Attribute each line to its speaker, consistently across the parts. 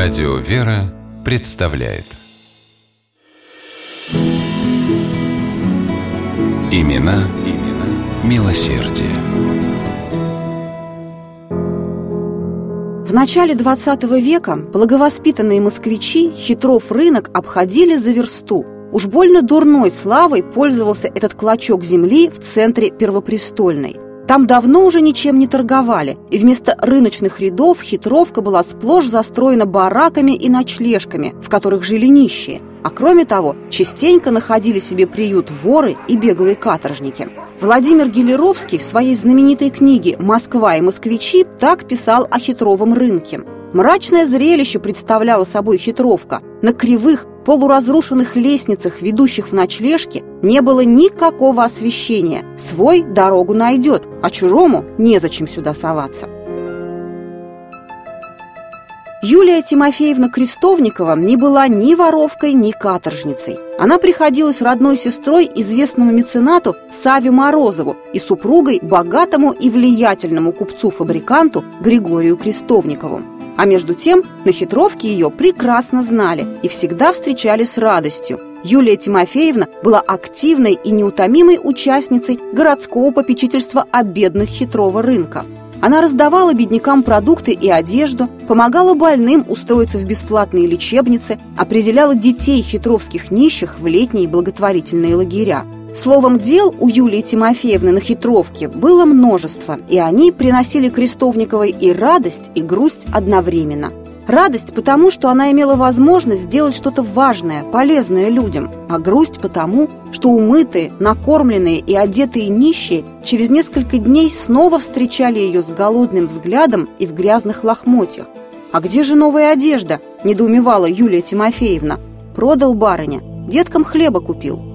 Speaker 1: Радио «Вера» представляет Имена, имена милосердие.
Speaker 2: В начале 20 века благовоспитанные москвичи хитров рынок обходили за версту. Уж больно дурной славой пользовался этот клочок земли в центре Первопрестольной – там давно уже ничем не торговали, и вместо рыночных рядов хитровка была сплошь застроена бараками и ночлежками, в которых жили нищие. А кроме того, частенько находили себе приют воры и беглые каторжники. Владимир Гелеровский в своей знаменитой книге «Москва и москвичи» так писал о хитровом рынке. Мрачное зрелище представляла собой хитровка. На кривых, полуразрушенных лестницах, ведущих в ночлежки, не было никакого освещения. Свой дорогу найдет, а чужому незачем сюда соваться. Юлия Тимофеевна Крестовникова не была ни воровкой, ни каторжницей. Она приходилась родной сестрой известному меценату Саве Морозову и супругой богатому и влиятельному купцу-фабриканту Григорию Крестовникову. А между тем на хитровке ее прекрасно знали и всегда встречали с радостью. Юлия Тимофеевна была активной и неутомимой участницей городского попечительства о бедных хитрого рынка. Она раздавала беднякам продукты и одежду, помогала больным устроиться в бесплатные лечебницы, определяла детей хитровских нищих в летние благотворительные лагеря – Словом, дел у Юлии Тимофеевны на хитровке было множество, и они приносили Крестовниковой и радость, и грусть одновременно. Радость потому, что она имела возможность сделать что-то важное, полезное людям, а грусть потому, что умытые, накормленные и одетые нищие через несколько дней снова встречали ее с голодным взглядом и в грязных лохмотьях. «А где же новая одежда?» – недоумевала Юлия Тимофеевна. «Продал барыня, деткам хлеба купил».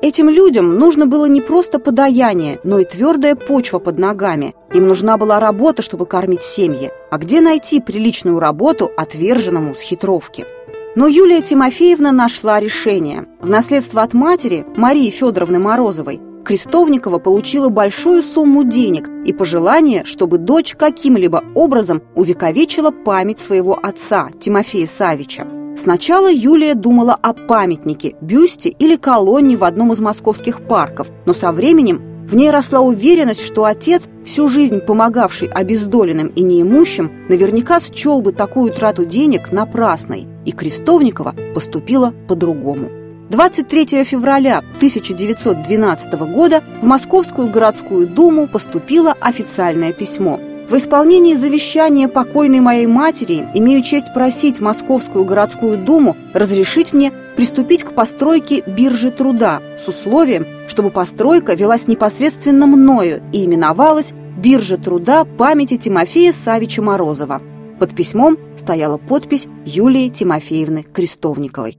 Speaker 2: Этим людям нужно было не просто подаяние, но и твердая почва под ногами. Им нужна была работа, чтобы кормить семьи. А где найти приличную работу отверженному с хитровки? Но Юлия Тимофеевна нашла решение. В наследство от матери, Марии Федоровны Морозовой, Крестовникова получила большую сумму денег и пожелание, чтобы дочь каким-либо образом увековечила память своего отца, Тимофея Савича. Сначала Юлия думала о памятнике, бюсте или колонне в одном из московских парков, но со временем в ней росла уверенность, что отец, всю жизнь помогавший обездоленным и неимущим, наверняка счел бы такую трату денег напрасной, и Крестовникова поступила по-другому. 23 февраля 1912 года в Московскую городскую думу поступило официальное письмо – в исполнении завещания покойной моей матери имею честь просить Московскую городскую думу разрешить мне приступить к постройке биржи труда с условием, чтобы постройка велась непосредственно мною и именовалась «Биржа труда памяти Тимофея Савича Морозова». Под письмом стояла подпись Юлии Тимофеевны Крестовниковой.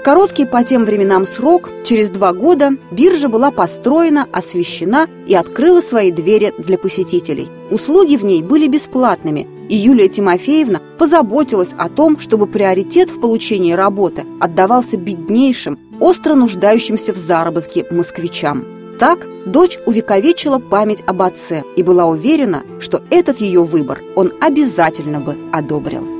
Speaker 2: В короткий по тем временам срок, через два года, биржа была построена, освещена и открыла свои двери для посетителей. Услуги в ней были бесплатными, и Юлия Тимофеевна позаботилась о том, чтобы приоритет в получении работы отдавался беднейшим, остро нуждающимся в заработке москвичам. Так дочь увековечила память об отце и была уверена, что этот ее выбор он обязательно бы одобрил.